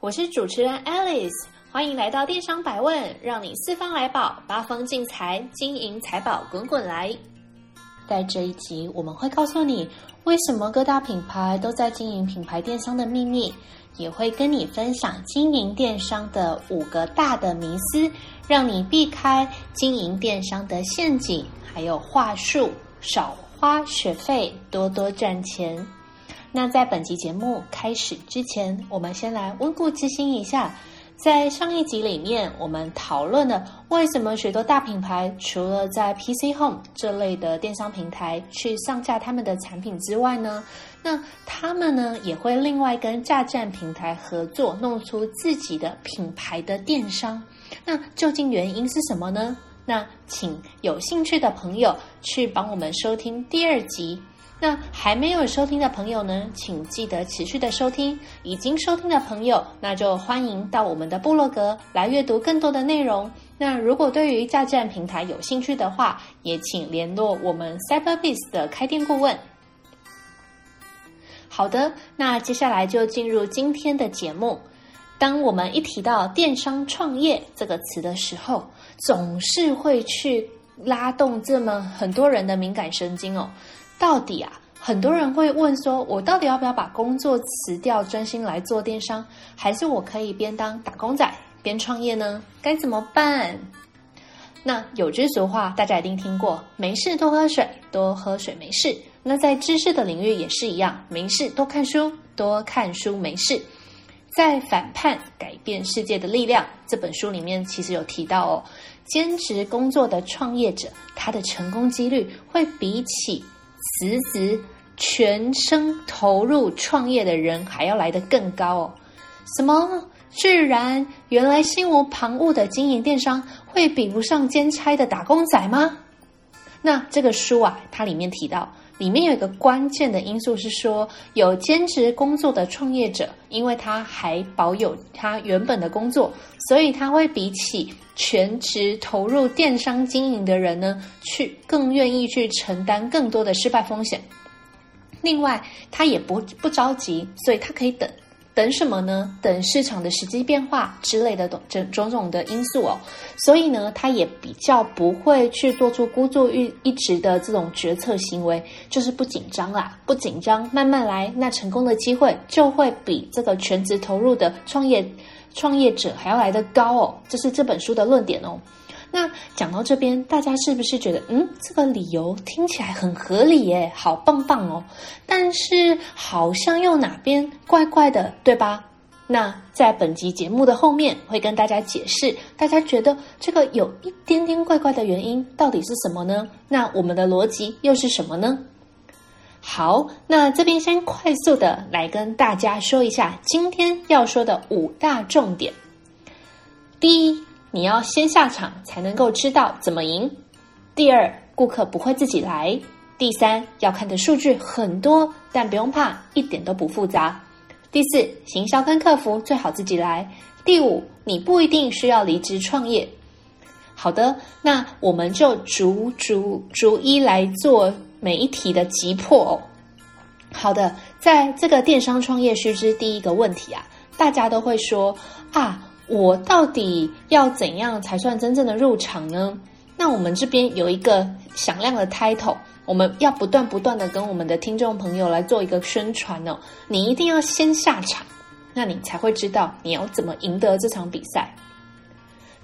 我是主持人 Alice。欢迎来到电商百问，让你四方来宝，八方进财，金银财宝滚滚来。在这一集，我们会告诉你为什么各大品牌都在经营品牌电商的秘密，也会跟你分享经营电商的五个大的迷思，让你避开经营电商的陷阱，还有话术，少花学费，多多赚钱。那在本集节目开始之前，我们先来温故知新一下。在上一集里面，我们讨论了为什么许多大品牌除了在 PC Home 这类的电商平台去上架他们的产品之外呢，那他们呢也会另外跟架站平台合作，弄出自己的品牌的电商。那究竟原因是什么呢？那请有兴趣的朋友去帮我们收听第二集。那还没有收听的朋友呢，请记得持续的收听；已经收听的朋友，那就欢迎到我们的部落格来阅读更多的内容。那如果对于架站平台有兴趣的话，也请联络我们 Cyberbiz 的开店顾问。好的，那接下来就进入今天的节目。当我们一提到电商创业这个词的时候，总是会去拉动这么很多人的敏感神经哦。到底啊，很多人会问说，我到底要不要把工作辞掉，专心来做电商，还是我可以边当打工仔边创业呢？该怎么办？那有句俗话，大家一定听过，没事多喝水，多喝水没事。那在知识的领域也是一样，没事多看书，多看书没事。在反叛改变世界的力量这本书里面，其实有提到哦，兼职工作的创业者，他的成功几率会比起辞职全身投入创业的人还要来得更高哦！什么？居然原来心无旁骛的经营电商会比不上兼差的打工仔吗？那这个书啊，它里面提到，里面有一个关键的因素是说，有兼职工作的创业者，因为他还保有他原本的工作，所以他会比起。全职投入电商经营的人呢，去更愿意去承担更多的失败风险。另外，他也不不着急，所以他可以等等什么呢？等市场的时机变化之类的种种种的因素哦。所以呢，他也比较不会去做出孤注一一掷的这种决策行为，就是不紧张啦，不紧张，慢慢来，那成功的机会就会比这个全职投入的创业。创业者还要来得高哦，这是这本书的论点哦。那讲到这边，大家是不是觉得，嗯，这个理由听起来很合理耶，好棒棒哦？但是好像又哪边怪怪的，对吧？那在本集节目的后面会跟大家解释，大家觉得这个有一点点怪怪的原因到底是什么呢？那我们的逻辑又是什么呢？好，那这边先快速的来跟大家说一下今天要说的五大重点。第一，你要先下场才能够知道怎么赢。第二，顾客不会自己来。第三，要看的数据很多，但不用怕，一点都不复杂。第四，行销跟客服最好自己来。第五，你不一定需要离职创业。好的，那我们就逐逐逐一来做。每一题的急迫哦。好的，在这个电商创业须知第一个问题啊，大家都会说啊，我到底要怎样才算真正的入场呢？那我们这边有一个响亮的 title，我们要不断不断的跟我们的听众朋友来做一个宣传哦。你一定要先下场，那你才会知道你要怎么赢得这场比赛。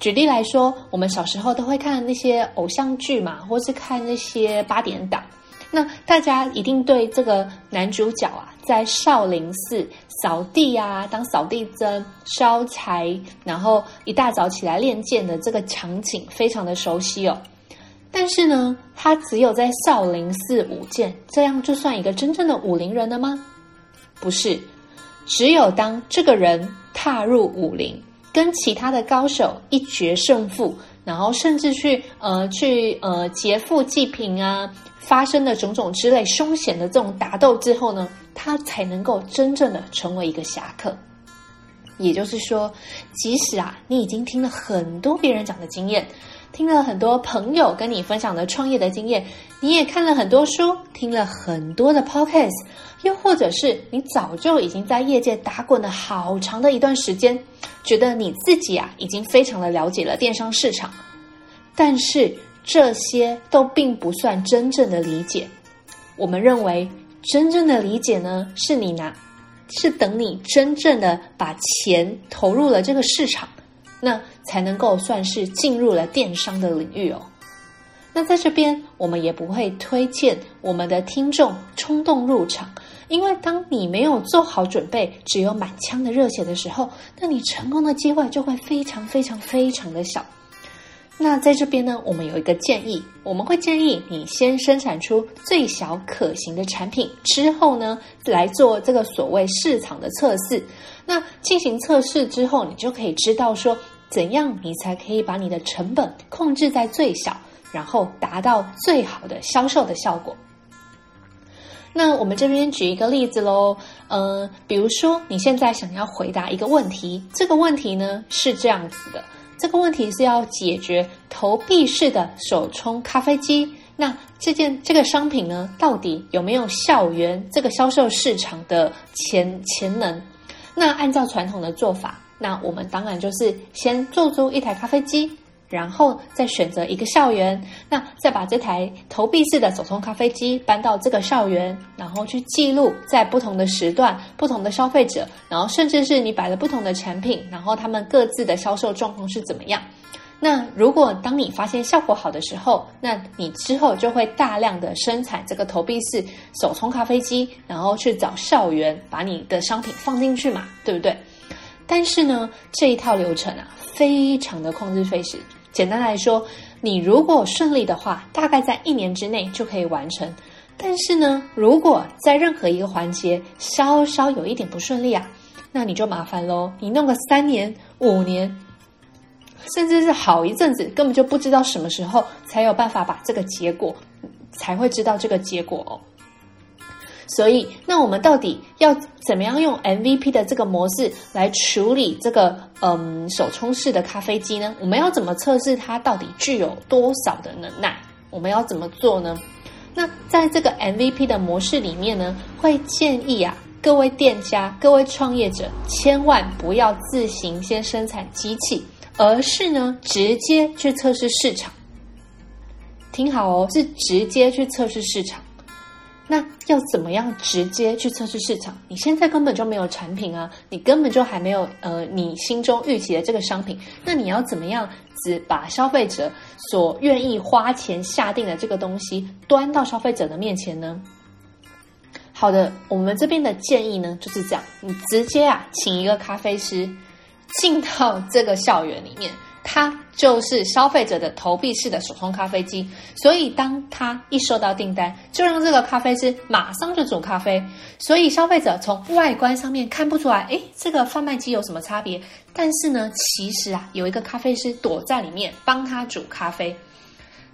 举例来说，我们小时候都会看那些偶像剧嘛，或是看那些八点档。那大家一定对这个男主角啊，在少林寺扫地啊，当扫地僧烧柴，然后一大早起来练剑的这个场景非常的熟悉哦。但是呢，他只有在少林寺舞剑，这样就算一个真正的武林人了吗？不是，只有当这个人踏入武林，跟其他的高手一决胜负，然后甚至去呃去呃劫富济贫啊，发生的种种之类凶险的这种打斗之后呢，他才能够真正的成为一个侠客。也就是说，即使啊你已经听了很多别人讲的经验。听了很多朋友跟你分享的创业的经验，你也看了很多书，听了很多的 podcast，又或者是你早就已经在业界打滚了好长的一段时间，觉得你自己啊已经非常的了解了电商市场，但是这些都并不算真正的理解。我们认为真正的理解呢，是你拿，是等你真正的把钱投入了这个市场。那才能够算是进入了电商的领域哦。那在这边，我们也不会推荐我们的听众冲动入场，因为当你没有做好准备，只有满腔的热血的时候，那你成功的机会就会非常非常非常的小。那在这边呢，我们有一个建议，我们会建议你先生产出最小可行的产品，之后呢，来做这个所谓市场的测试。那进行测试之后，你就可以知道说，怎样你才可以把你的成本控制在最小，然后达到最好的销售的效果。那我们这边举一个例子喽，嗯、比如说你现在想要回答一个问题，这个问题呢是这样子的。这个问题是要解决投币式的手冲咖啡机。那这件这个商品呢，到底有没有校园这个销售市场的潜潜能？那按照传统的做法，那我们当然就是先做出一台咖啡机。然后再选择一个校园，那再把这台投币式的手冲咖啡机搬到这个校园，然后去记录在不同的时段、不同的消费者，然后甚至是你摆了不同的产品，然后他们各自的销售状况是怎么样。那如果当你发现效果好的时候，那你之后就会大量的生产这个投币式手冲咖啡机，然后去找校园把你的商品放进去嘛，对不对？但是呢，这一套流程啊，非常的控制费时。简单来说，你如果顺利的话，大概在一年之内就可以完成。但是呢，如果在任何一个环节稍稍有一点不顺利啊，那你就麻烦喽。你弄个三年、五年，甚至是好一阵子，根本就不知道什么时候才有办法把这个结果，才会知道这个结果哦。所以，那我们到底要怎么样用 MVP 的这个模式来处理这个嗯手冲式的咖啡机呢？我们要怎么测试它到底具有多少的能耐？我们要怎么做呢？那在这个 MVP 的模式里面呢，会建议啊各位店家、各位创业者，千万不要自行先生产机器，而是呢直接去测试市场。听好哦，是直接去测试市场。那要怎么样直接去测试市场？你现在根本就没有产品啊，你根本就还没有呃，你心中预期的这个商品。那你要怎么样只把消费者所愿意花钱下定的这个东西端到消费者的面前呢？好的，我们这边的建议呢就是这样，你直接啊请一个咖啡师进到这个校园里面。它就是消费者的投币式的手冲咖啡机，所以当他一收到订单，就让这个咖啡师马上就煮咖啡。所以消费者从外观上面看不出来，诶，这个贩卖机有什么差别？但是呢，其实啊，有一个咖啡师躲在里面帮他煮咖啡。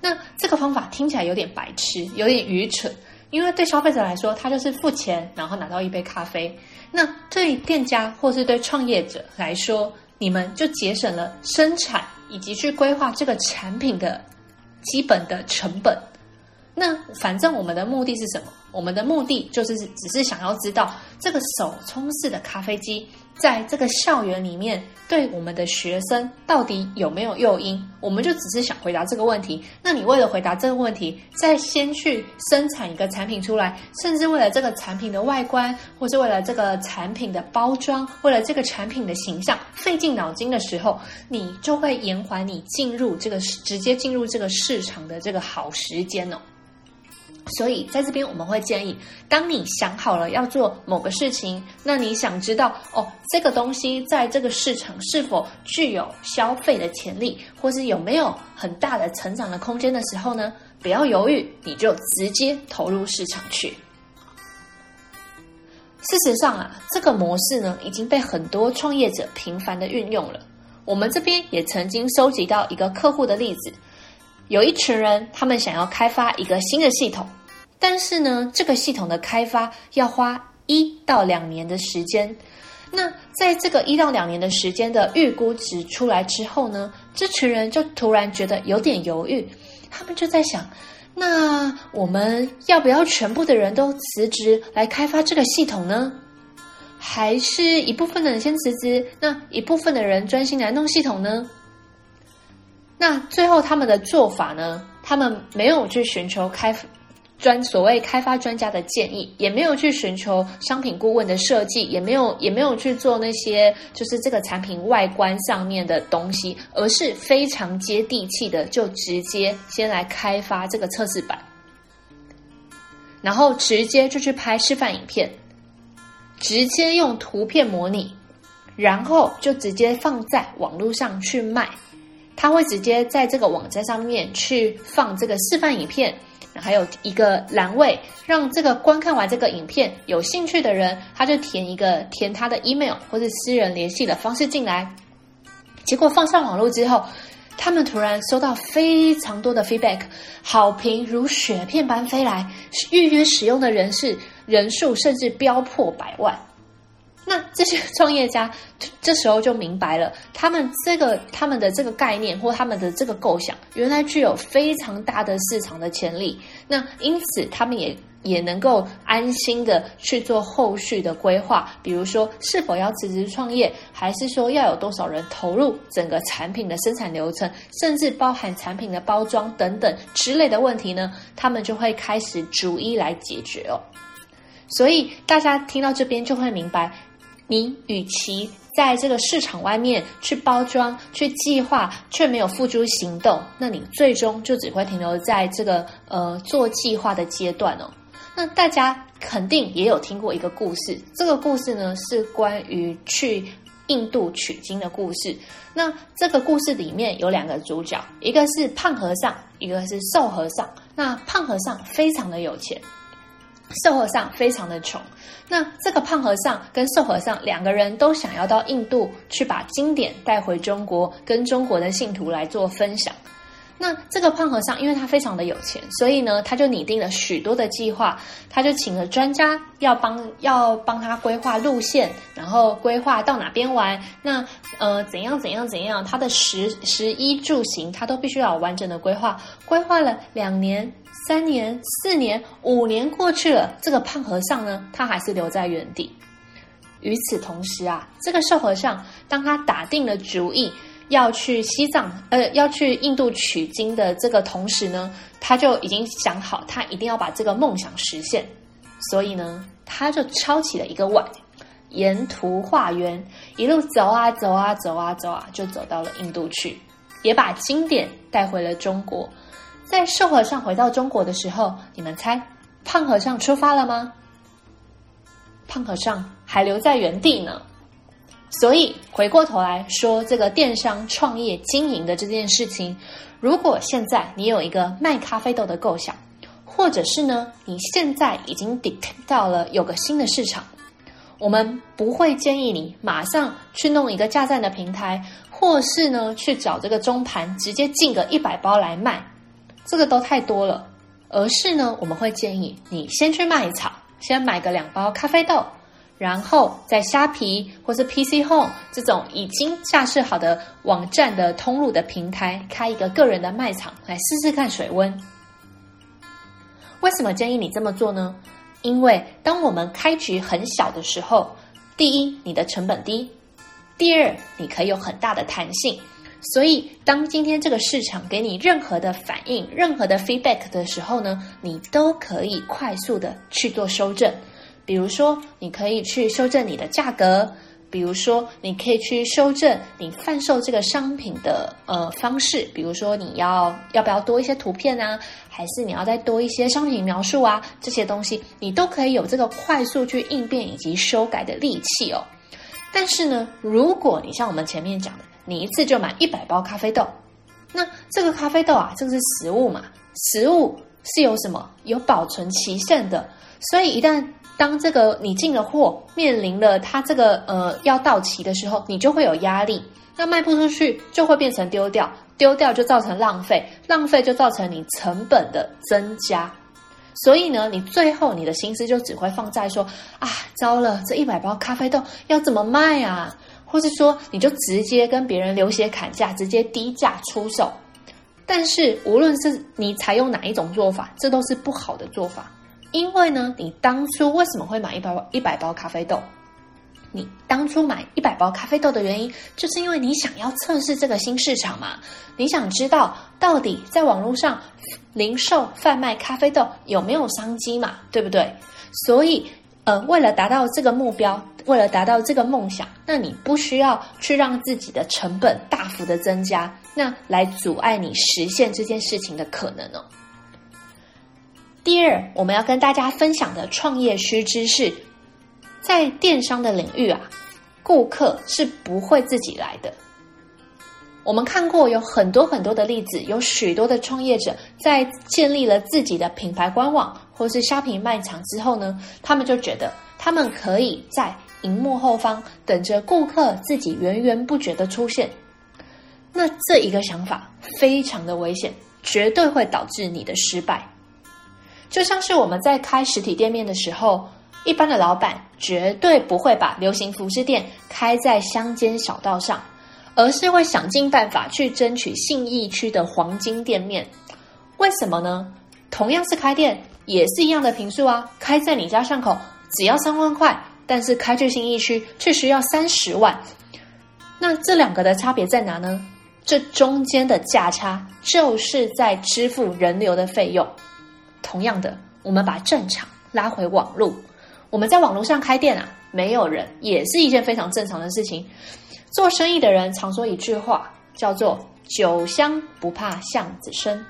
那这个方法听起来有点白痴，有点愚蠢，因为对消费者来说，他就是付钱然后拿到一杯咖啡。那对店家或是对创业者来说，你们就节省了生产以及去规划这个产品的基本的成本。那反正我们的目的是什么？我们的目的就是只是想要知道这个手冲式的咖啡机。在这个校园里面，对我们的学生到底有没有诱因？我们就只是想回答这个问题。那你为了回答这个问题，再先去生产一个产品出来，甚至为了这个产品的外观，或是为了这个产品的包装，为了这个产品的形象，费尽脑筋的时候，你就会延缓你进入这个直接进入这个市场的这个好时间哦。所以，在这边我们会建议，当你想好了要做某个事情，那你想知道哦，这个东西在这个市场是否具有消费的潜力，或是有没有很大的成长的空间的时候呢，不要犹豫，你就直接投入市场去。事实上啊，这个模式呢已经被很多创业者频繁的运用了。我们这边也曾经收集到一个客户的例子，有一群人，他们想要开发一个新的系统，但是呢，这个系统的开发要花一到两年的时间。那在这个一到两年的时间的预估值出来之后呢，这群人就突然觉得有点犹豫，他们就在想，那我们要不要全部的人都辞职来开发这个系统呢？还是一部分的人先辞职，那一部分的人专心来弄系统呢？那最后他们的做法呢？他们没有去寻求开专所谓开发专家的建议，也没有去寻求商品顾问的设计，也没有也没有去做那些就是这个产品外观上面的东西，而是非常接地气的，就直接先来开发这个测试版，然后直接就去拍示范影片。直接用图片模拟，然后就直接放在网络上去卖。他会直接在这个网站上面去放这个示范影片，还有一个栏位，让这个观看完这个影片有兴趣的人，他就填一个填他的 email 或是私人联系的方式进来。结果放上网络之后，他们突然收到非常多的 feedback，好评如雪片般飞来，预约使用的人士。人数甚至飙破百万，那这些创业家这时候就明白了，他们这个他们的这个概念或他们的这个构想，原来具有非常大的市场的潜力。那因此，他们也也能够安心的去做后续的规划，比如说是否要辞职创业，还是说要有多少人投入整个产品的生产流程，甚至包含产品的包装等等之类的问题呢？他们就会开始逐一来解决哦。所以大家听到这边就会明白，你与其在这个市场外面去包装、去计划，却没有付诸行动，那你最终就只会停留在这个呃做计划的阶段哦。那大家肯定也有听过一个故事，这个故事呢是关于去印度取经的故事。那这个故事里面有两个主角，一个是胖和尚，一个是瘦和尚。那胖和尚非常的有钱。瘦和尚非常的穷，那这个胖和尚跟瘦和尚两个人都想要到印度去把经典带回中国，跟中国的信徒来做分享。那这个胖和尚，因为他非常的有钱，所以呢，他就拟定了许多的计划，他就请了专家要帮要帮他规划路线，然后规划到哪边玩，那呃怎样怎样怎样，他的食食衣住行他都必须要有完整的规划，规划了两年、三年、四年、五年过去了，这个胖和尚呢，他还是留在原地。与此同时啊，这个瘦和尚当他打定了主意。要去西藏，呃，要去印度取经的这个同时呢，他就已经想好，他一定要把这个梦想实现。所以呢，他就抄起了一个碗，沿途化缘，一路走啊走啊走啊走啊，就走到了印度去，也把经典带回了中国。在瘦和尚回到中国的时候，你们猜，胖和尚出发了吗？胖和尚还留在原地呢。所以回过头来说，这个电商创业经营的这件事情，如果现在你有一个卖咖啡豆的构想，或者是呢，你现在已经 detect 到了有个新的市场，我们不会建议你马上去弄一个架站的平台，或是呢去找这个中盘直接进个一百包来卖，这个都太多了。而是呢，我们会建议你先去卖草，先买个两包咖啡豆。然后在虾皮或是 PC Home 这种已经架设好的网站的通路的平台，开一个个人的卖场来试试看水温。为什么建议你这么做呢？因为当我们开局很小的时候，第一，你的成本低；第二，你可以有很大的弹性。所以，当今天这个市场给你任何的反应、任何的 feedback 的时候呢，你都可以快速的去做修正。比如说，你可以去修正你的价格；比如说，你可以去修正你贩售这个商品的呃方式。比如说，你要要不要多一些图片啊？还是你要再多一些商品描述啊？这些东西你都可以有这个快速去应变以及修改的力气哦。但是呢，如果你像我们前面讲的，你一次就买一百包咖啡豆，那这个咖啡豆啊，这个是食物嘛？食物是有什么？有保存期限的。所以一旦当这个你进了货，面临了它这个呃要到期的时候，你就会有压力。那卖不出去就会变成丢掉，丢掉就造成浪费，浪费就造成你成本的增加。所以呢，你最后你的心思就只会放在说啊，糟了，这一百包咖啡豆要怎么卖啊？或是说，你就直接跟别人流血砍价，直接低价出售。但是，无论是你采用哪一种做法，这都是不好的做法。因为呢，你当初为什么会买一包一百包咖啡豆？你当初买一百包咖啡豆的原因，就是因为你想要测试这个新市场嘛。你想知道到底在网络上零售贩卖咖啡豆有没有商机嘛？对不对？所以，呃，为了达到这个目标。为了达到这个梦想，那你不需要去让自己的成本大幅的增加，那来阻碍你实现这件事情的可能哦。第二，我们要跟大家分享的创业须知是，在电商的领域啊，顾客是不会自己来的。我们看过有很多很多的例子，有许多的创业者在建立了自己的品牌官网或是虾皮卖场之后呢，他们就觉得他们可以在荧幕后方等着顾客自己源源不绝的出现，那这一个想法非常的危险，绝对会导致你的失败。就像是我们在开实体店面的时候，一般的老板绝对不会把流行服饰店开在乡间小道上，而是会想尽办法去争取信义区的黄金店面。为什么呢？同样是开店，也是一样的平数啊，开在你家巷口只要三万块。但是开去信义区却需要三十万，那这两个的差别在哪呢？这中间的价差就是在支付人流的费用。同样的，我们把正常拉回网络，我们在网络上开店啊，没有人也是一件非常正常的事情。做生意的人常说一句话，叫做“酒香不怕巷子深”，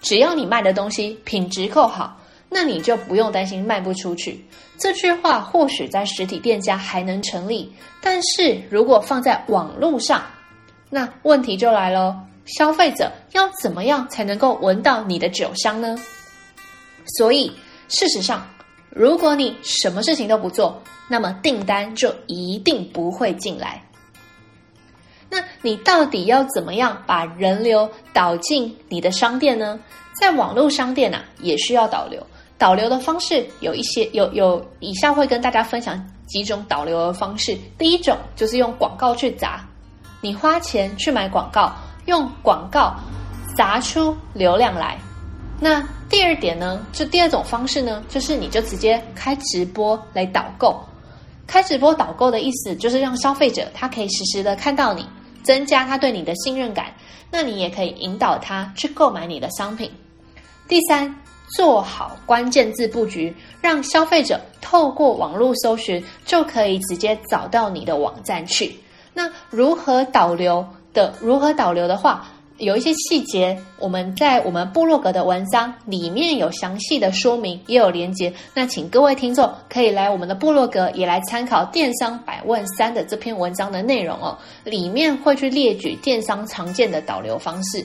只要你卖的东西品质够好。那你就不用担心卖不出去。这句话或许在实体店家还能成立，但是如果放在网络上，那问题就来了：消费者要怎么样才能够闻到你的酒香呢？所以，事实上，如果你什么事情都不做，那么订单就一定不会进来。那你到底要怎么样把人流导进你的商店呢？在网络商店啊，也需要导流。导流的方式有一些，有有以下会跟大家分享几种导流的方式。第一种就是用广告去砸，你花钱去买广告，用广告砸出流量来。那第二点呢，就第二种方式呢，就是你就直接开直播来导购。开直播导购的意思就是让消费者他可以实时的看到你，增加他对你的信任感。那你也可以引导他去购买你的商品。第三。做好关键字布局，让消费者透过网络搜寻就可以直接找到你的网站去。那如何导流的？如何导流的话，有一些细节，我们在我们部落格的文章里面有详细的说明，也有连接。那请各位听众可以来我们的部落格，也来参考《电商百问三》的这篇文章的内容哦。里面会去列举电商常见的导流方式。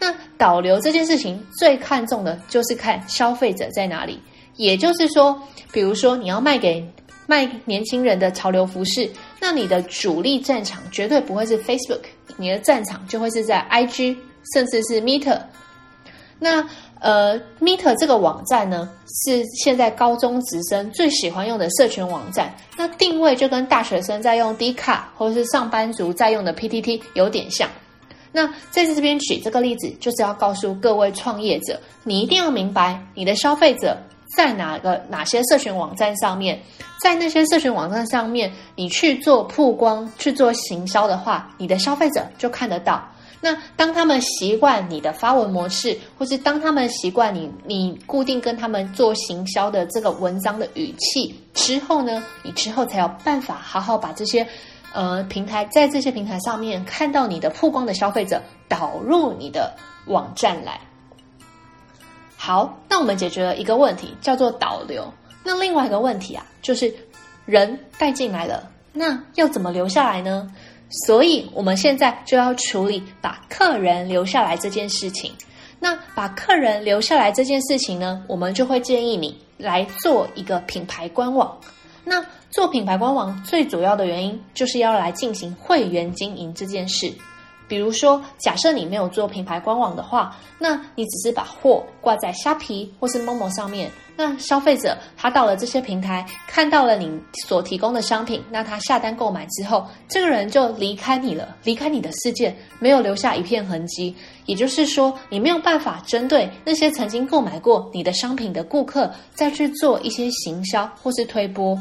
那导流这件事情最看重的就是看消费者在哪里，也就是说，比如说你要卖给卖年轻人的潮流服饰，那你的主力战场绝对不会是 Facebook，你的战场就会是在 IG，甚至是 Meet。那呃，Meet 这个网站呢，是现在高中职生最喜欢用的社群网站，那定位就跟大学生在用 D 卡或者是上班族在用的 PTT 有点像。那在这边举这个例子，就是要告诉各位创业者，你一定要明白你的消费者在哪个哪些社群网站上面，在那些社群网站上面，你去做曝光、去做行销的话，你的消费者就看得到。那当他们习惯你的发文模式，或是当他们习惯你你固定跟他们做行销的这个文章的语气之后呢，你之后才有办法好好把这些。呃，平台在这些平台上面看到你的曝光的消费者导入你的网站来。好，那我们解决了一个问题，叫做导流。那另外一个问题啊，就是人带进来了，那要怎么留下来呢？所以我们现在就要处理把客人留下来这件事情。那把客人留下来这件事情呢，我们就会建议你来做一个品牌官网。那做品牌官网最主要的原因，就是要来进行会员经营这件事。比如说，假设你没有做品牌官网的话，那你只是把货挂在虾皮或是 Momo 上面。那消费者他到了这些平台，看到了你所提供的商品，那他下单购买之后，这个人就离开你了，离开你的世界，没有留下一片痕迹。也就是说，你没有办法针对那些曾经购买过你的商品的顾客，再去做一些行销或是推播。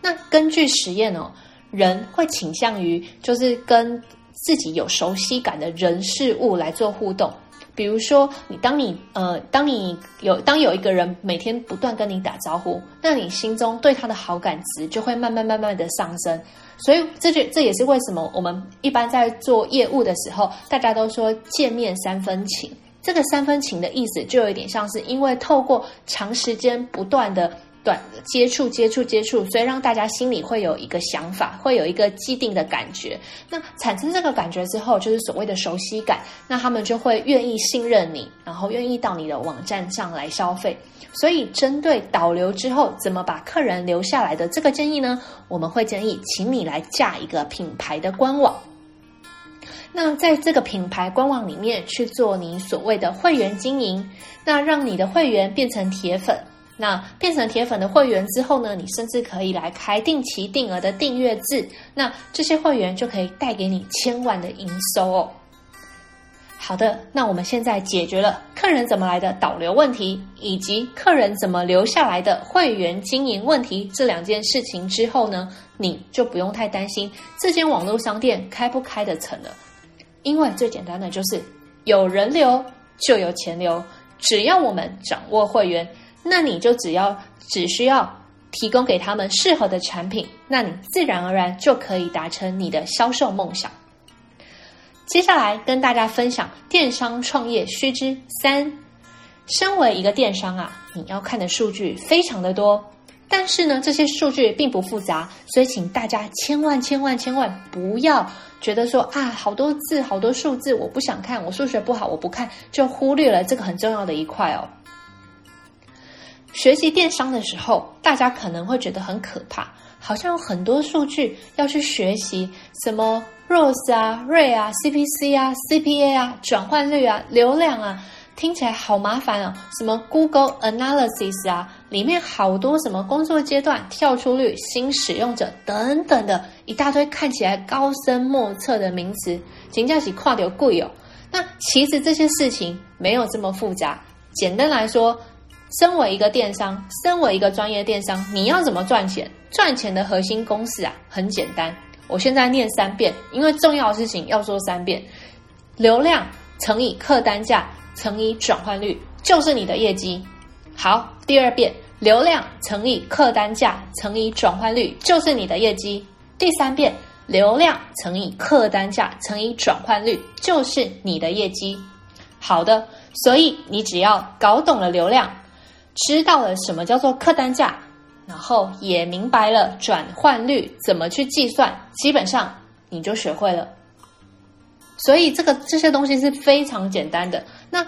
那根据实验哦，人会倾向于就是跟自己有熟悉感的人事物来做互动，比如说你当你呃当你有当有一个人每天不断跟你打招呼，那你心中对他的好感值就会慢慢慢慢的上升。所以这就这也是为什么我们一般在做业务的时候，大家都说见面三分情。这个三分情的意思就有点像是因为透过长时间不断的。短接触接触接触，所以让大家心里会有一个想法，会有一个既定的感觉。那产生这个感觉之后，就是所谓的熟悉感。那他们就会愿意信任你，然后愿意到你的网站上来消费。所以，针对导流之后怎么把客人留下来的这个建议呢，我们会建议请你来架一个品牌的官网。那在这个品牌官网里面去做你所谓的会员经营，那让你的会员变成铁粉。那变成铁粉的会员之后呢，你甚至可以来开定期定额的订阅制，那这些会员就可以带给你千万的营收哦。好的，那我们现在解决了客人怎么来的导流问题，以及客人怎么留下来的会员经营问题这两件事情之后呢，你就不用太担心这间网络商店开不开得成了，因为最简单的就是有人流就有钱流，只要我们掌握会员。那你就只要只需要提供给他们适合的产品，那你自然而然就可以达成你的销售梦想。接下来跟大家分享电商创业须知三：身为一个电商啊，你要看的数据非常的多，但是呢，这些数据并不复杂，所以请大家千万千万千万不要觉得说啊，好多字好多数字，我不想看，我数学不好，我不看，就忽略了这个很重要的一块哦。学习电商的时候，大家可能会觉得很可怕，好像有很多数据要去学习，什么 ROAS 啊、ROI 啊、CPC 啊、CPA 啊、转换率啊、流量啊，听起来好麻烦哦。什么 Google Analytics 啊，里面好多什么工作阶段、跳出率、新使用者等等的一大堆，看起来高深莫测的名词，真的是看到贵哦。那其实这些事情没有这么复杂，简单来说。身为一个电商，身为一个专业电商，你要怎么赚钱？赚钱的核心公式啊，很简单。我现在念三遍，因为重要的事情要说三遍。流量乘以客单价乘以转换率，就是你的业绩。好，第二遍，流量乘以客单价乘以转换率，就是你的业绩。第三遍，流量乘以客单价乘以转换率，就是你的业绩。好的，所以你只要搞懂了流量。知道了什么叫做客单价，然后也明白了转换率怎么去计算，基本上你就学会了。所以这个这些东西是非常简单的。那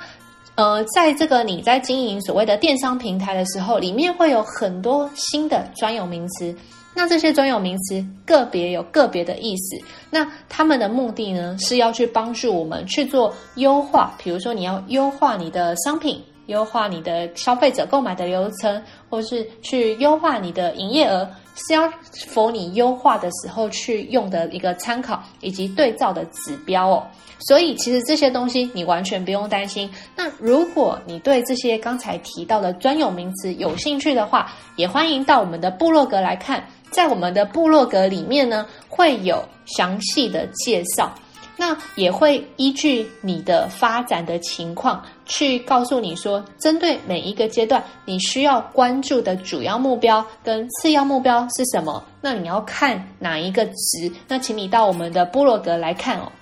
呃，在这个你在经营所谓的电商平台的时候，里面会有很多新的专有名词。那这些专有名词个别有个别的意思。那他们的目的呢，是要去帮助我们去做优化。比如说，你要优化你的商品。优化你的消费者购买的流程，或是去优化你的营业额，是要否你优化的时候去用的一个参考以及对照的指标哦。所以其实这些东西你完全不用担心。那如果你对这些刚才提到的专有名词有兴趣的话，也欢迎到我们的部落格来看，在我们的部落格里面呢，会有详细的介绍。那也会依据你的发展的情况，去告诉你说，针对每一个阶段，你需要关注的主要目标跟次要目标是什么？那你要看哪一个值？那请你到我们的部落格来看哦。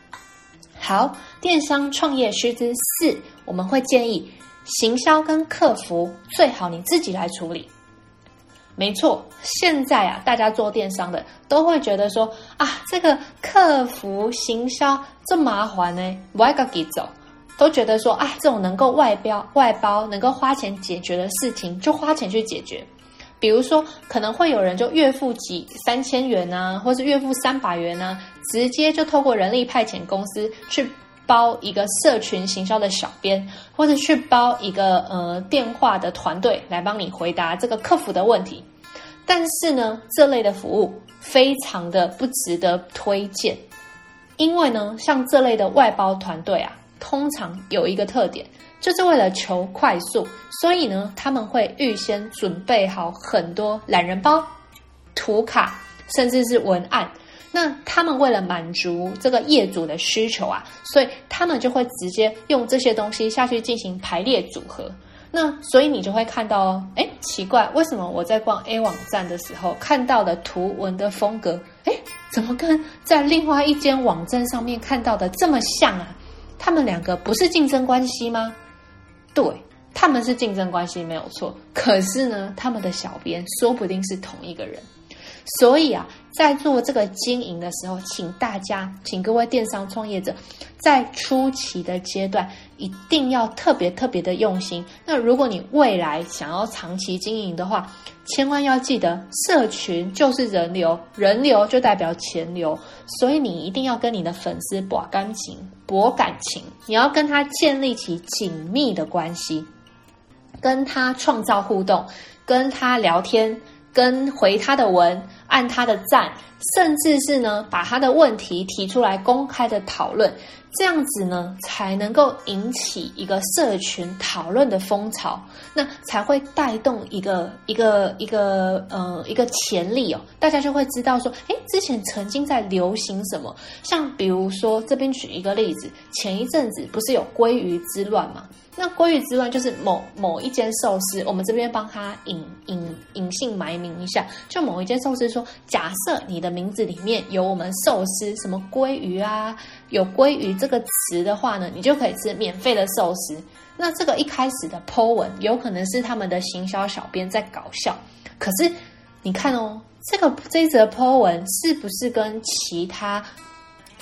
好，电商创业须知四，我们会建议行销跟客服最好你自己来处理。没错，现在啊，大家做电商的都会觉得说啊，这个客服行销这麻烦呢，我要自己走。都觉得说啊，这种能够外标外包、能够花钱解决的事情，就花钱去解决。比如说，可能会有人就月付几三千元啊，或是月付三百元啊，直接就透过人力派遣公司去包一个社群行销的小编，或者去包一个呃电话的团队来帮你回答这个客服的问题。但是呢，这类的服务非常的不值得推荐，因为呢，像这类的外包团队啊，通常有一个特点。就是为了求快速，所以呢，他们会预先准备好很多懒人包、图卡，甚至是文案。那他们为了满足这个业主的需求啊，所以他们就会直接用这些东西下去进行排列组合。那所以你就会看到哦，诶，奇怪，为什么我在逛 A 网站的时候看到的图文的风格，诶，怎么跟在另外一间网站上面看到的这么像啊？他们两个不是竞争关系吗？对，他们是竞争关系没有错，可是呢，他们的小编说不定是同一个人，所以啊，在做这个经营的时候，请大家，请各位电商创业者，在初期的阶段一定要特别特别的用心。那如果你未来想要长期经营的话，千万要记得，社群就是人流，人流就代表钱流，所以你一定要跟你的粉丝博感情。博感情，你要跟他建立起紧密的关系，跟他创造互动，跟他聊天，跟回他的文，按他的赞，甚至是呢，把他的问题提出来公开的讨论。这样子呢，才能够引起一个社群讨论的风潮，那才会带动一个一个一个呃一个潜力哦，大家就会知道说，诶，之前曾经在流行什么？像比如说这边举一个例子，前一阵子不是有鲑鱼之乱吗？那鲑鱼之乱就是某某一间寿司，我们这边帮他隐隐隐姓埋名一下，就某一间寿司说，假设你的名字里面有我们寿司什么鲑鱼啊，有鲑鱼这个词的话呢，你就可以吃免费的寿司。那这个一开始的 po 文有可能是他们的行销小编在搞笑，可是你看哦，这个这一则 po 文是不是跟其他？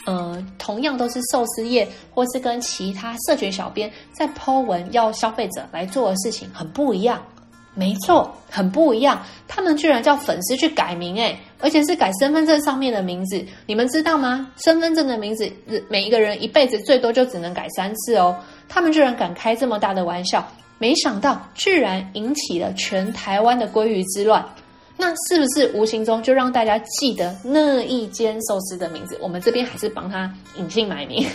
呃，同样都是寿司业，或是跟其他社群小编在 po 文要消费者来做的事情很不一样。没错，很不一样。他们居然叫粉丝去改名，诶，而且是改身份证上面的名字。你们知道吗？身份证的名字，每一个人一辈子最多就只能改三次哦。他们居然敢开这么大的玩笑，没想到居然引起了全台湾的鲑鱼之乱。那是不是无形中就让大家记得那一间寿司的名字？我们这边还是帮他隐姓埋名，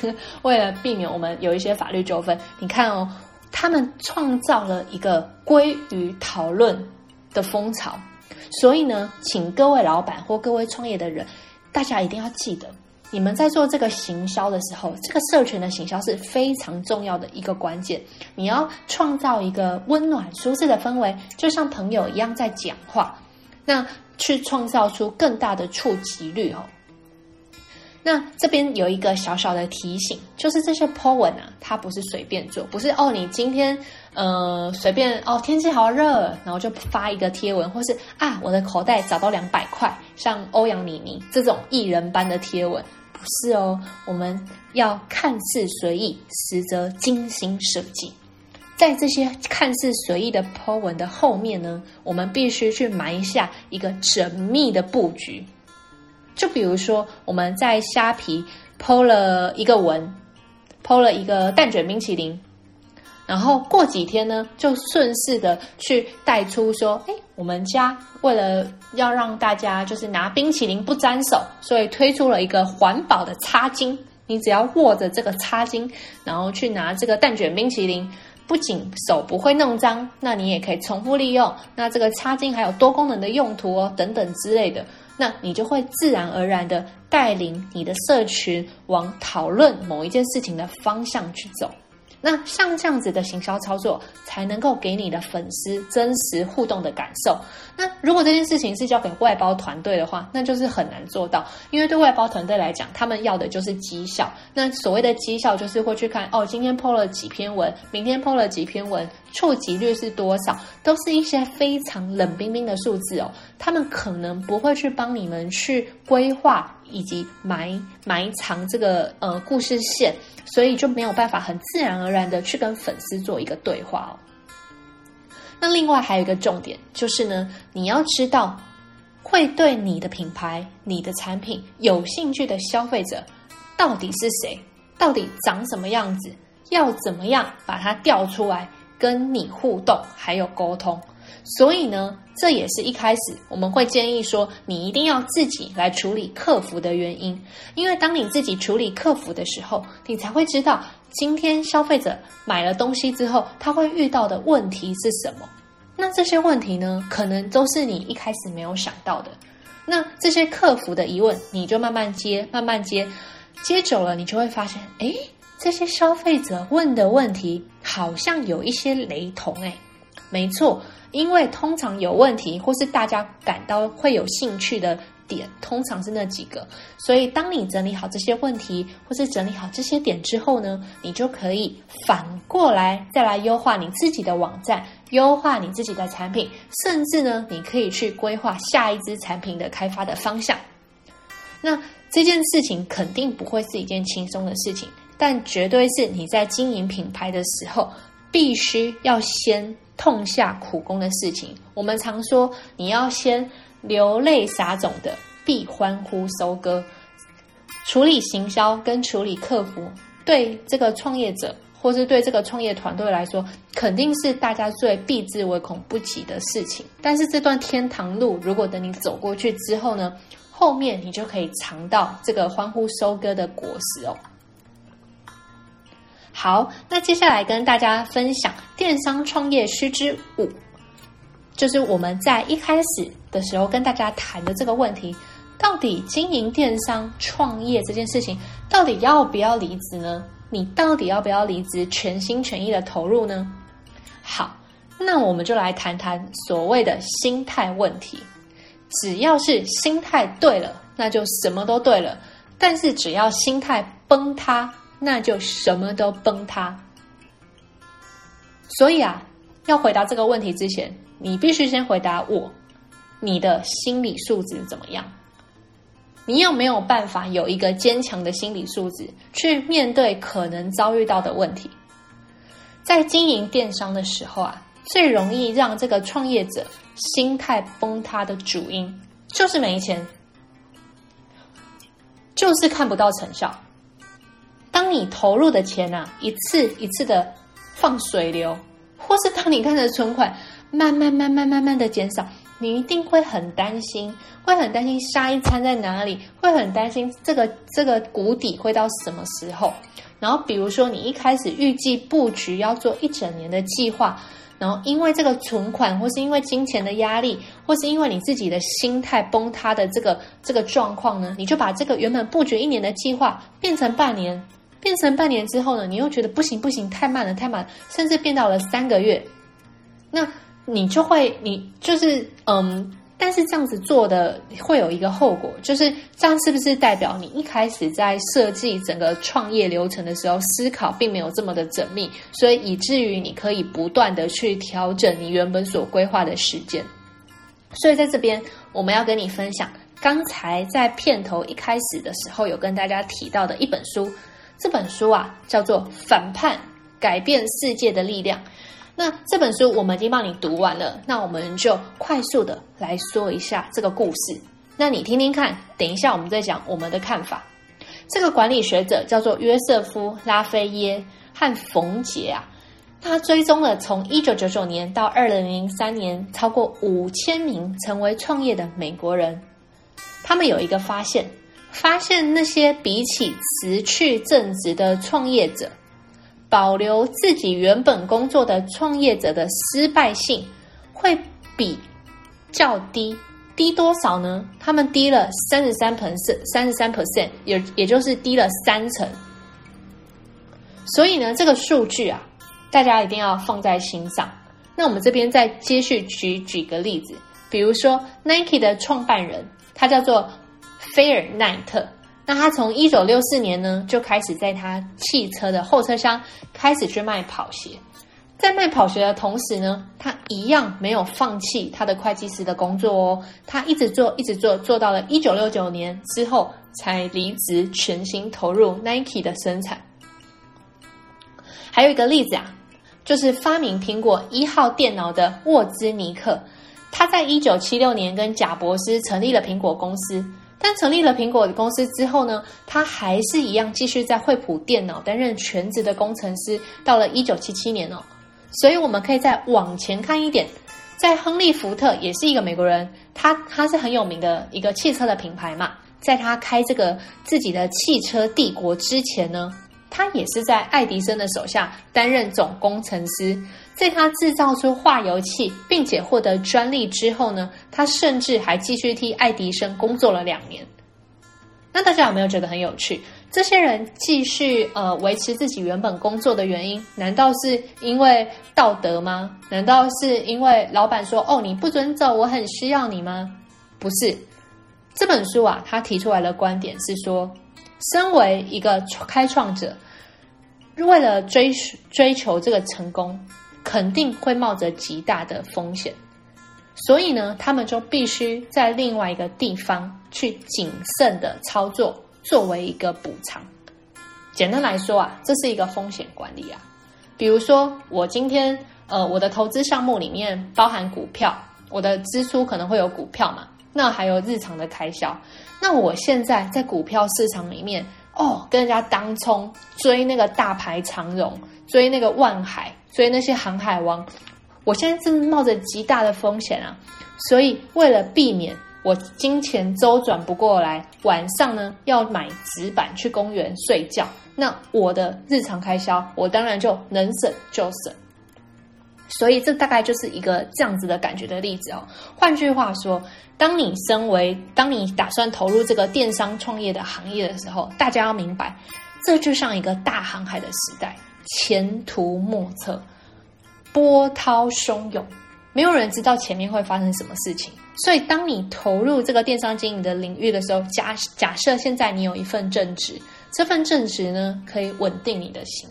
为了避免我们有一些法律纠纷。你看哦，他们创造了一个鲑鱼讨论的风潮，所以呢，请各位老板或各位创业的人，大家一定要记得，你们在做这个行销的时候，这个社群的行销是非常重要的一个关键。你要创造一个温暖舒适的氛围，就像朋友一样在讲话。那去创造出更大的触及率哦。那这边有一个小小的提醒，就是这些 po 文啊，它不是随便做，不是哦，你今天呃随便哦，天气好热，然后就发一个贴文，或是啊我的口袋找到两百块，像欧阳妮妮这种艺人般的贴文，不是哦，我们要看似随意，实则精心设计。在这些看似随意的 po 文的后面呢，我们必须去埋下一个缜密的布局。就比如说，我们在虾皮 po 了一个文，po 了一个蛋卷冰淇淋，然后过几天呢，就顺势的去带出说，哎，我们家为了要让大家就是拿冰淇淋不沾手，所以推出了一个环保的擦巾。你只要握着这个擦巾，然后去拿这个蛋卷冰淇淋。不仅手不会弄脏，那你也可以重复利用。那这个擦巾还有多功能的用途哦，等等之类的，那你就会自然而然的带领你的社群往讨论某一件事情的方向去走。那像这样子的行销操作，才能够给你的粉丝真实互动的感受。那如果这件事情是交给外包团队的话，那就是很难做到，因为对外包团队来讲，他们要的就是绩效。那所谓的绩效，就是会去看哦，今天 po 了几篇文，明天 po 了几篇文，触及率是多少，都是一些非常冷冰冰的数字哦。他们可能不会去帮你们去规划以及埋埋藏这个呃故事线，所以就没有办法很自然而然的去跟粉丝做一个对话哦。那另外还有一个重点就是呢，你要知道会对你的品牌、你的产品有兴趣的消费者到底是谁，到底长什么样子，要怎么样把它调出来。跟你互动还有沟通，所以呢，这也是一开始我们会建议说，你一定要自己来处理客服的原因。因为当你自己处理客服的时候，你才会知道今天消费者买了东西之后，他会遇到的问题是什么。那这些问题呢，可能都是你一开始没有想到的。那这些客服的疑问，你就慢慢接，慢慢接，接久了，你就会发现，诶。这些消费者问的问题好像有一些雷同诶，没错，因为通常有问题或是大家感到会有兴趣的点，通常是那几个。所以，当你整理好这些问题或是整理好这些点之后呢，你就可以反过来再来优化你自己的网站，优化你自己的产品，甚至呢，你可以去规划下一支产品的开发的方向。那这件事情肯定不会是一件轻松的事情。但绝对是你在经营品牌的时候，必须要先痛下苦功的事情。我们常说，你要先流泪撒种的，必欢呼收割。处理行销跟处理客服，对这个创业者或是对这个创业团队来说，肯定是大家最避之唯恐不及的事情。但是这段天堂路，如果等你走过去之后呢，后面你就可以尝到这个欢呼收割的果实哦。好，那接下来跟大家分享电商创业须知五，就是我们在一开始的时候跟大家谈的这个问题，到底经营电商创业这件事情，到底要不要离职呢？你到底要不要离职，全心全意的投入呢？好，那我们就来谈谈所谓的心态问题。只要是心态对了，那就什么都对了。但是只要心态崩塌，那就什么都崩塌。所以啊，要回答这个问题之前，你必须先回答我：你的心理素质怎么样？你有没有办法有一个坚强的心理素质去面对可能遭遇到的问题？在经营电商的时候啊，最容易让这个创业者心态崩塌的主因就是没钱，就是看不到成效。当你投入的钱啊，一次一次的放水流，或是当你看着存款慢慢慢慢慢慢的减少，你一定会很担心，会很担心下一餐在哪里，会很担心这个这个谷底会到什么时候。然后比如说你一开始预计布局要做一整年的计划，然后因为这个存款，或是因为金钱的压力，或是因为你自己的心态崩塌的这个这个状况呢，你就把这个原本布局一年的计划变成半年。变成半年之后呢，你又觉得不行不行，太慢了太慢了，甚至变到了三个月，那你就会你就是嗯，但是这样子做的会有一个后果，就是这样是不是代表你一开始在设计整个创业流程的时候，思考并没有这么的缜密，所以以至于你可以不断的去调整你原本所规划的时间。所以在这边我们要跟你分享，刚才在片头一开始的时候有跟大家提到的一本书。这本书啊，叫做《反叛：改变世界的力量》。那这本书我们已经帮你读完了，那我们就快速的来说一下这个故事。那你听听看，等一下我们再讲我们的看法。这个管理学者叫做约瑟夫·拉菲耶和冯杰啊，他追踪了从一九九九年到二零零三年超过五千名成为创业的美国人，他们有一个发现。发现那些比起辞去正职的创业者，保留自己原本工作的创业者的失败性会比较低，低多少呢？他们低了三十三 percent，三十三 percent，也也就是低了三成。所以呢，这个数据啊，大家一定要放在心上。那我们这边再继续举举个例子，比如说 Nike 的创办人，他叫做。菲尔奈特，那他从一九六四年呢就开始在他汽车的后车厢开始去卖跑鞋，在卖跑鞋的同时呢，他一样没有放弃他的会计师的工作哦。他一直做，一直做，做到了一九六九年之后才离职，全心投入 Nike 的生产。还有一个例子啊，就是发明苹果一号电脑的沃兹尼克，他在一九七六年跟贾伯斯成立了苹果公司。但成立了苹果公司之后呢，他还是一样继续在惠普电脑担任全职的工程师。到了一九七七年哦，所以我们可以再往前看一点，在亨利福特也是一个美国人，他他是很有名的一个汽车的品牌嘛，在他开这个自己的汽车帝国之前呢，他也是在爱迪生的手下担任总工程师。在他制造出化油器，并且获得专利之后呢，他甚至还继续替爱迪生工作了两年。那大家有没有觉得很有趣？这些人继续呃维持自己原本工作的原因，难道是因为道德吗？难道是因为老板说哦，你不准走，我很需要你吗？不是。这本书啊，他提出来的观点是说，身为一个开创者，为了追追求这个成功。肯定会冒着极大的风险，所以呢，他们就必须在另外一个地方去谨慎的操作，作为一个补偿。简单来说啊，这是一个风险管理啊。比如说，我今天呃，我的投资项目里面包含股票，我的支出可能会有股票嘛，那还有日常的开销。那我现在在股票市场里面哦，跟人家当冲追那个大牌长荣，追那个万海。所以那些航海王，我现在正冒着极大的风险啊！所以为了避免我金钱周转不过来，晚上呢要买纸板去公园睡觉，那我的日常开销我当然就能省就省。所以这大概就是一个这样子的感觉的例子哦。换句话说，当你身为当你打算投入这个电商创业的行业的时候，大家要明白，这就像一个大航海的时代。前途莫测，波涛汹涌，没有人知道前面会发生什么事情。所以，当你投入这个电商经营的领域的时候，假假设现在你有一份正职，这份正职呢可以稳定你的心，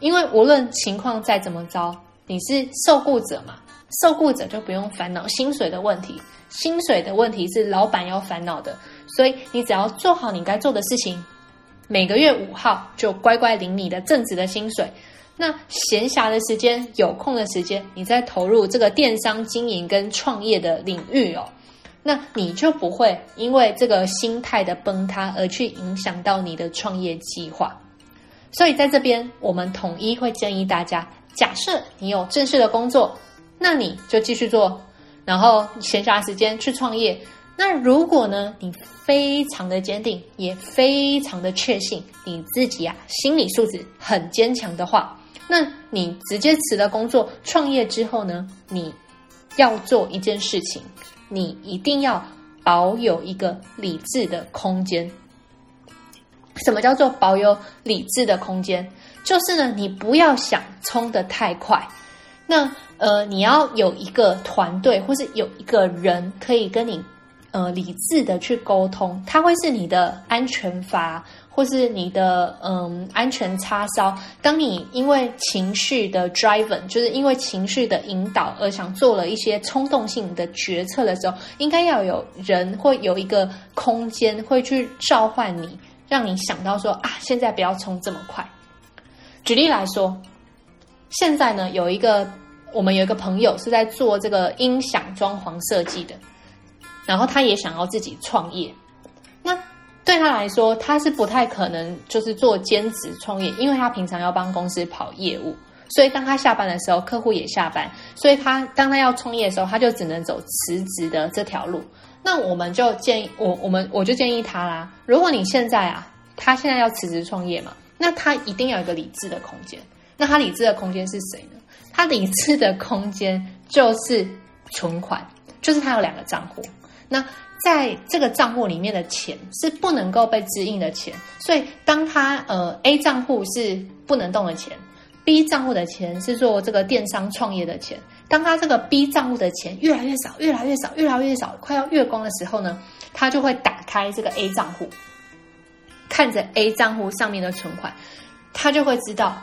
因为无论情况再怎么糟，你是受雇者嘛，受雇者就不用烦恼薪水的问题，薪水的问题是老板要烦恼的。所以，你只要做好你该做的事情。每个月五号就乖乖领你的正职的薪水，那闲暇的时间、有空的时间，你再投入这个电商经营跟创业的领域哦，那你就不会因为这个心态的崩塌而去影响到你的创业计划。所以在这边，我们统一会建议大家：假设你有正式的工作，那你就继续做，然后闲暇时间去创业。那如果呢，你非常的坚定，也非常的确信你自己啊，心理素质很坚强的话，那你直接辞了工作创业之后呢，你要做一件事情，你一定要保有一个理智的空间。什么叫做保有理智的空间？就是呢，你不要想冲得太快。那呃，你要有一个团队，或是有一个人可以跟你。呃，理智的去沟通，它会是你的安全阀，或是你的嗯安全叉烧。当你因为情绪的 driven，就是因为情绪的引导而想做了一些冲动性的决策的时候，应该要有人会有一个空间会去召唤你，让你想到说啊，现在不要冲这么快。举例来说，现在呢有一个我们有一个朋友是在做这个音响装潢设计的。然后他也想要自己创业，那对他来说，他是不太可能就是做兼职创业，因为他平常要帮公司跑业务，所以当他下班的时候，客户也下班，所以他当他要创业的时候，他就只能走辞职的这条路。那我们就建议我，我们我就建议他啦，如果你现在啊，他现在要辞职创业嘛，那他一定要有一个理智的空间。那他理智的空间是谁呢？他理智的空间就是存款，就是他有两个账户。那在这个账户里面的钱是不能够被支应的钱，所以当他呃 A 账户是不能动的钱，B 账户的钱是做这个电商创业的钱。当他这个 B 账户的钱越来越少，越来越少，越来越少，快要月光的时候呢，他就会打开这个 A 账户，看着 A 账户上面的存款，他就会知道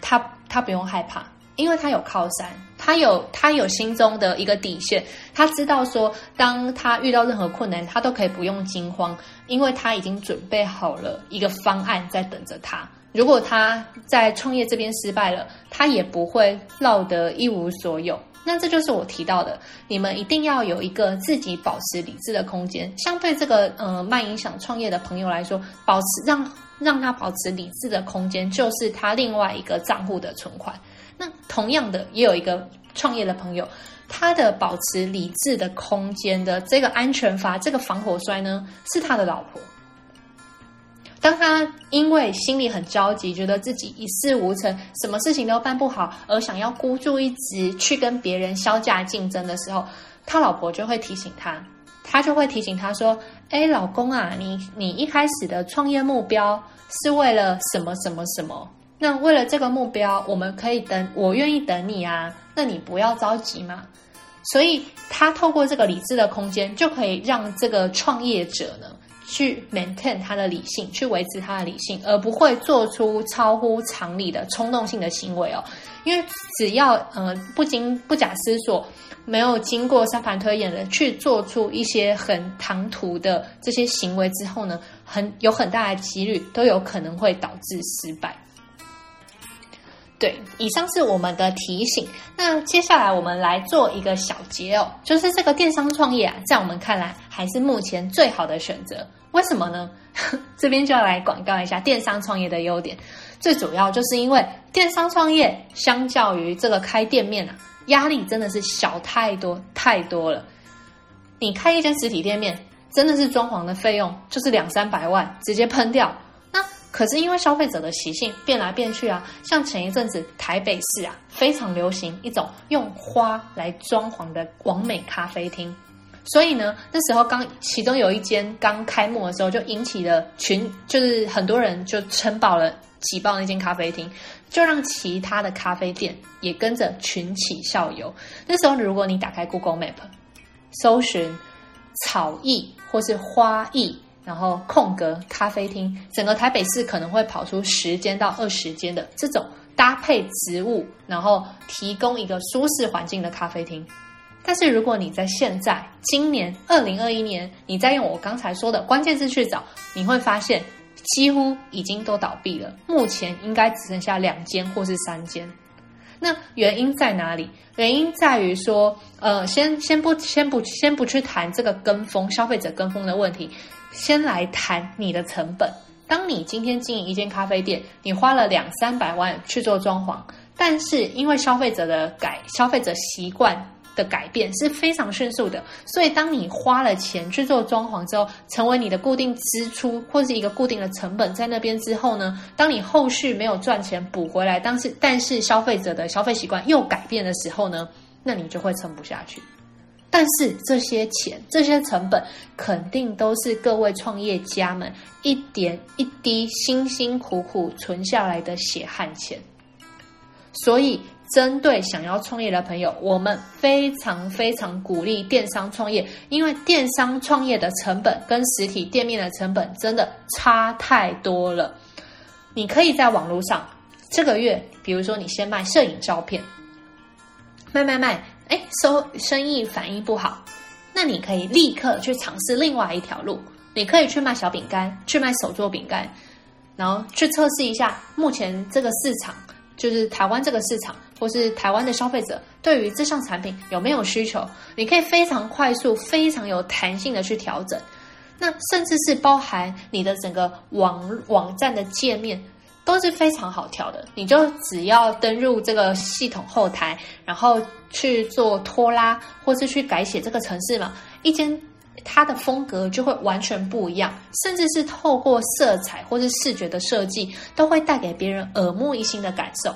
他他不用害怕。因为他有靠山，他有他有心中的一个底线，他知道说，当他遇到任何困难，他都可以不用惊慌，因为他已经准备好了一个方案在等着他。如果他在创业这边失败了，他也不会落得一无所有。那这就是我提到的，你们一定要有一个自己保持理智的空间。相对这个呃卖影响创业的朋友来说，保持让让他保持理智的空间，就是他另外一个账户的存款。那同样的，也有一个创业的朋友，他的保持理智的空间的这个安全阀，这个防火栓呢，是他的老婆。当他因为心里很着急，觉得自己一事无成，什么事情都办不好，而想要孤注一掷去跟别人削价竞争的时候，他老婆就会提醒他，他就会提醒他说：“哎，老公啊，你你一开始的创业目标是为了什么什么什么？那为了这个目标，我们可以等，我愿意等你啊，那你不要着急嘛。”所以，他透过这个理智的空间，就可以让这个创业者呢。去 maintain 他的理性，去维持他的理性，而不会做出超乎常理的冲动性的行为哦。因为只要呃不经不假思索，没有经过三盘推演的去做出一些很唐突的这些行为之后呢，很有很大的几率都有可能会导致失败。对，以上是我们的提醒。那接下来我们来做一个小结哦，就是这个电商创业啊，在我们看来还是目前最好的选择。为什么呢？这边就要来广告一下电商创业的优点。最主要就是因为电商创业相较于这个开店面啊，压力真的是小太多太多了。你开一间实体店面，真的是装潢的费用就是两三百万，直接喷掉。可是因为消费者的习性变来变去啊，像前一阵子台北市啊，非常流行一种用花来装潢的网美咖啡厅。所以呢，那时候刚其中有一间刚开幕的时候，就引起了群，就是很多人就称爆了挤爆那间咖啡厅，就让其他的咖啡店也跟着群起效尤。那时候，如果你打开 Google Map，搜寻草艺或是花艺，然后空格咖啡厅，整个台北市可能会跑出十间到二十间的这种搭配植物，然后提供一个舒适环境的咖啡厅。但是如果你在现在今年二零二一年，你再用我刚才说的关键字去找，你会发现几乎已经都倒闭了。目前应该只剩下两间或是三间。那原因在哪里？原因在于说，呃，先先不先不先不去谈这个跟风消费者跟风的问题，先来谈你的成本。当你今天经营一间咖啡店，你花了两三百万去做装潢，但是因为消费者的改消费者习惯。的改变是非常迅速的，所以当你花了钱去做装潢之后，成为你的固定支出或是一个固定的成本在那边之后呢，当你后续没有赚钱补回来，但是但是消费者的消费习惯又改变的时候呢，那你就会撑不下去。但是这些钱、这些成本肯定都是各位创业家们一点一滴辛辛苦苦存下来的血汗钱，所以。针对想要创业的朋友，我们非常非常鼓励电商创业，因为电商创业的成本跟实体店面的成本真的差太多了。你可以在网络上，这个月，比如说你先卖摄影照片，卖卖卖，哎，收生意反应不好，那你可以立刻去尝试另外一条路，你可以去卖小饼干，去卖手作饼干，然后去测试一下目前这个市场。就是台湾这个市场，或是台湾的消费者对于这项产品有没有需求？你可以非常快速、非常有弹性的去调整。那甚至是包含你的整个网网站的界面都是非常好调的。你就只要登入这个系统后台，然后去做拖拉，或是去改写这个城市嘛，一间它的风格就会完全不一样，甚至是透过色彩或是视觉的设计，都会带给别人耳目一新的感受。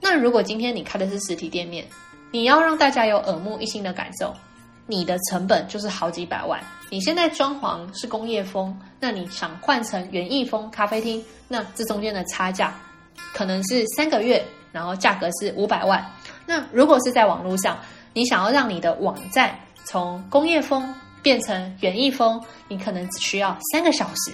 那如果今天你开的是实体店面，你要让大家有耳目一新的感受，你的成本就是好几百万。你现在装潢是工业风，那你想换成园艺风咖啡厅，那这中间的差价可能是三个月，然后价格是五百万。那如果是在网络上，你想要让你的网站从工业风变成园艺风，你可能只需要三个小时。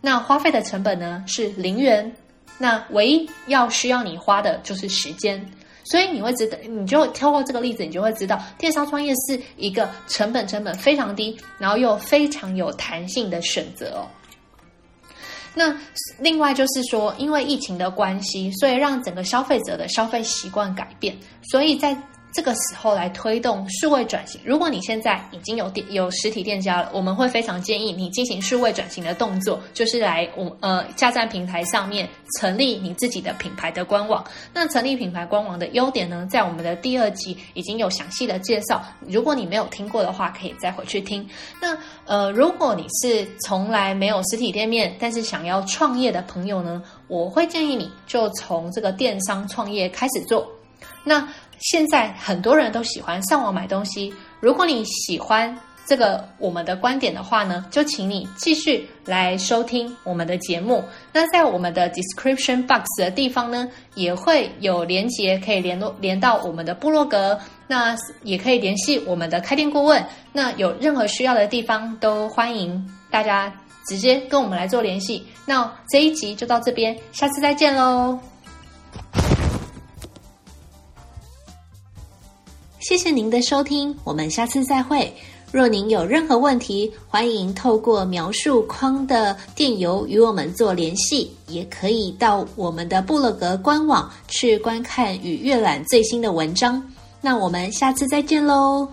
那花费的成本呢是零元，那唯一要需要你花的就是时间。所以你会知道，你就透过这个例子，你就会知道，电商创业是一个成本成本非常低，然后又非常有弹性的选择哦。那另外就是说，因为疫情的关系，所以让整个消费者的消费习惯改变，所以在。这个时候来推动数位转型。如果你现在已经有店有实体店家了，我们会非常建议你进行数位转型的动作，就是来我呃架站平台上面成立你自己的品牌的官网。那成立品牌官网的优点呢，在我们的第二集已经有详细的介绍。如果你没有听过的话，可以再回去听。那呃，如果你是从来没有实体店面，但是想要创业的朋友呢，我会建议你就从这个电商创业开始做。那现在很多人都喜欢上网买东西。如果你喜欢这个我们的观点的话呢，就请你继续来收听我们的节目。那在我们的 description box 的地方呢，也会有连接可以联络连到我们的部落格。那也可以联系我们的开店顾问。那有任何需要的地方，都欢迎大家直接跟我们来做联系。那这一集就到这边，下次再见喽。谢谢您的收听，我们下次再会。若您有任何问题，欢迎透过描述框的电邮与我们做联系，也可以到我们的布洛格官网去观看与阅览最新的文章。那我们下次再见喽。